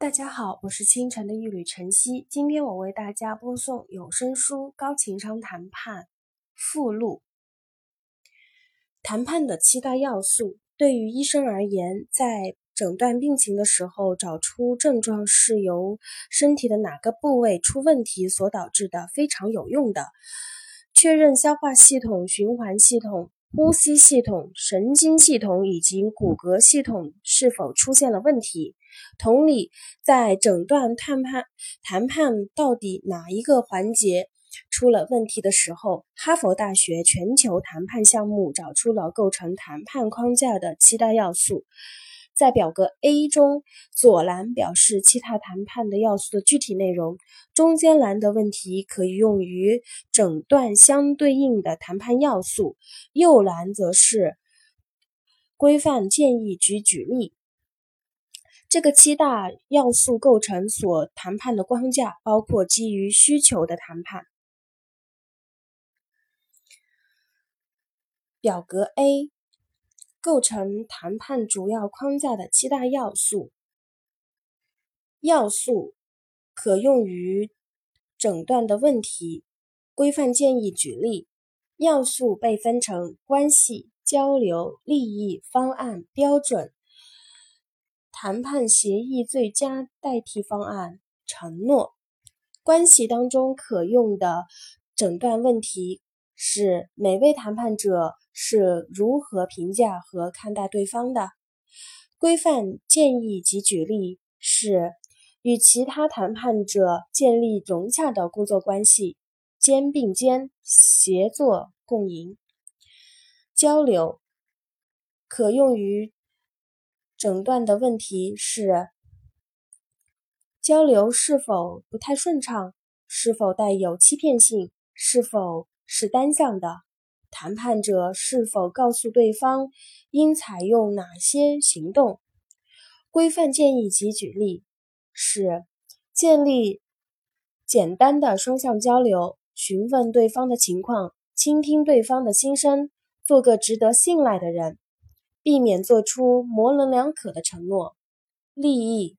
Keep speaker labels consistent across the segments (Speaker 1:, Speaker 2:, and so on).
Speaker 1: 大家好，我是清晨的一缕晨曦。今天我为大家播送有声书《高情商谈判》附录。谈判的七大要素，对于医生而言，在诊断病情的时候，找出症状是由身体的哪个部位出问题所导致的，非常有用的。确认消化系统、循环系统、呼吸系统、神经系统以及骨骼系统是否出现了问题。同理，在诊断谈判谈判到底哪一个环节出了问题的时候，哈佛大学全球谈判项目找出了构成谈判框架的七大要素。在表格 A 中，左栏表示其他谈判的要素的具体内容，中间栏的问题可以用于诊断相对应的谈判要素，右栏则是规范建议及举例。这个七大要素构成所谈判的框架，包括基于需求的谈判。表格 A 构成谈判主要框架的七大要素。要素可用于诊断的问题，规范建议举例。要素被分成关系、交流、利益、方案、标准。谈判协议最佳代替方案：承诺。关系当中可用的诊断问题是每位谈判者是如何评价和看待对方的。规范建议及举例是与其他谈判者建立融洽的工作关系，肩并肩协作共赢。交流可用于。诊断的问题是：交流是否不太顺畅？是否带有欺骗性？是否是单向的？谈判者是否告诉对方应采用哪些行动？规范建议及举例是：建立简单的双向交流，询问对方的情况，倾听对方的心声，做个值得信赖的人。避免做出模棱两可的承诺。利益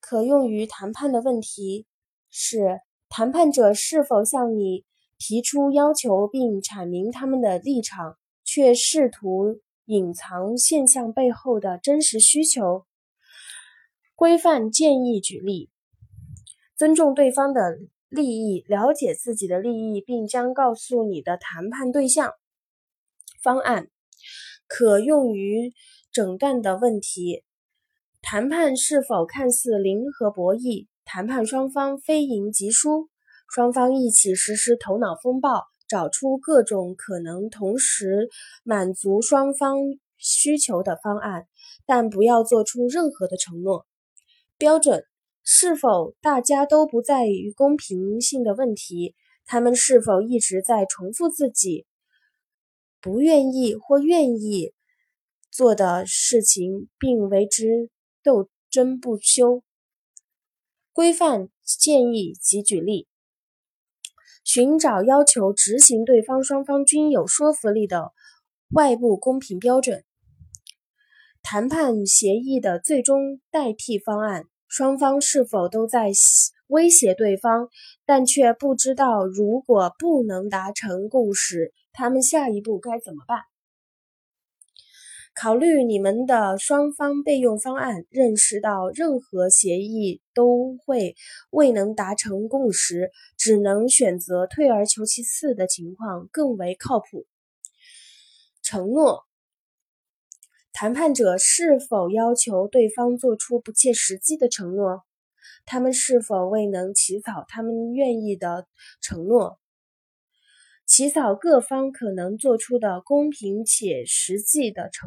Speaker 1: 可用于谈判的问题是：谈判者是否向你提出要求并阐明他们的立场，却试图隐藏现象背后的真实需求？规范建议举例：尊重对方的利益，了解自己的利益，并将告诉你的谈判对象方案。可用于诊断的问题：谈判是否看似零和博弈？谈判双方非赢即输？双方一起实施头脑风暴，找出各种可能同时满足双方需求的方案，但不要做出任何的承诺。标准是否大家都不在于公平性的问题？他们是否一直在重复自己？不愿意或愿意做的事情，并为之斗争不休。规范建议及举例，寻找要求执行对方双方均有说服力的外部公平标准。谈判协议的最终代替方案，双方是否都在威胁对方，但却不知道如果不能达成共识。他们下一步该怎么办？考虑你们的双方备用方案，认识到任何协议都会未能达成共识，只能选择退而求其次的情况更为靠谱。承诺，谈判者是否要求对方做出不切实际的承诺？他们是否未能起草他们愿意的承诺？起草各方可能做出的公平且实际的承诺